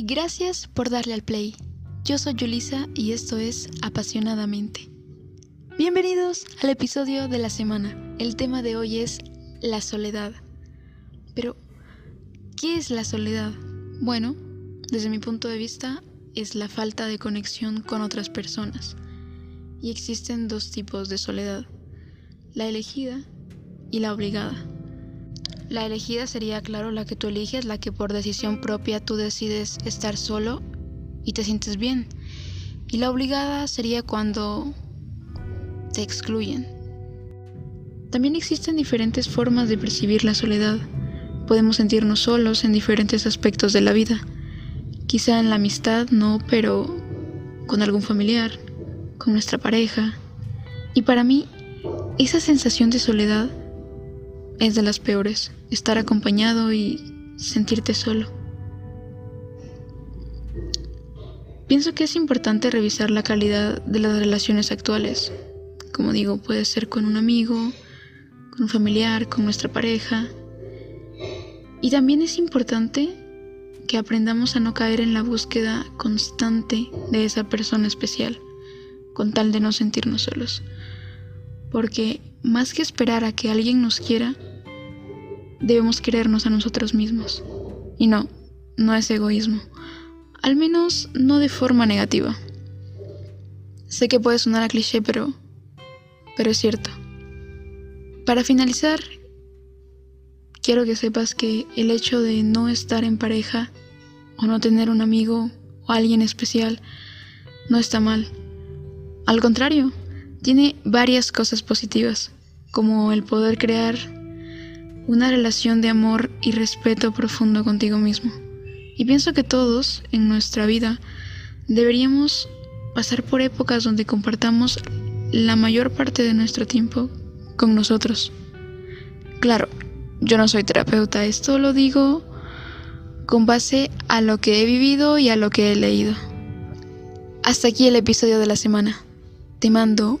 gracias por darle al play. Yo soy Yulisa y esto es Apasionadamente. Bienvenidos al episodio de la semana. El tema de hoy es la soledad. Pero, ¿qué es la soledad? Bueno, desde mi punto de vista, es la falta de conexión con otras personas. Y existen dos tipos de soledad, la elegida y la obligada. La elegida sería, claro, la que tú eliges, la que por decisión propia tú decides estar solo y te sientes bien. Y la obligada sería cuando te excluyen. También existen diferentes formas de percibir la soledad. Podemos sentirnos solos en diferentes aspectos de la vida. Quizá en la amistad no, pero con algún familiar, con nuestra pareja. Y para mí, esa sensación de soledad es de las peores, estar acompañado y sentirte solo. Pienso que es importante revisar la calidad de las relaciones actuales. Como digo, puede ser con un amigo, con un familiar, con nuestra pareja. Y también es importante que aprendamos a no caer en la búsqueda constante de esa persona especial, con tal de no sentirnos solos. Porque más que esperar a que alguien nos quiera, debemos querernos a nosotros mismos. Y no, no es egoísmo. Al menos no de forma negativa. Sé que puede sonar a cliché, pero. pero es cierto. Para finalizar, quiero que sepas que el hecho de no estar en pareja, o no tener un amigo o alguien especial, no está mal. Al contrario, tiene varias cosas positivas, como el poder crear una relación de amor y respeto profundo contigo mismo. Y pienso que todos en nuestra vida deberíamos pasar por épocas donde compartamos la mayor parte de nuestro tiempo con nosotros. Claro, yo no soy terapeuta, esto lo digo con base a lo que he vivido y a lo que he leído. Hasta aquí el episodio de la semana. Te mando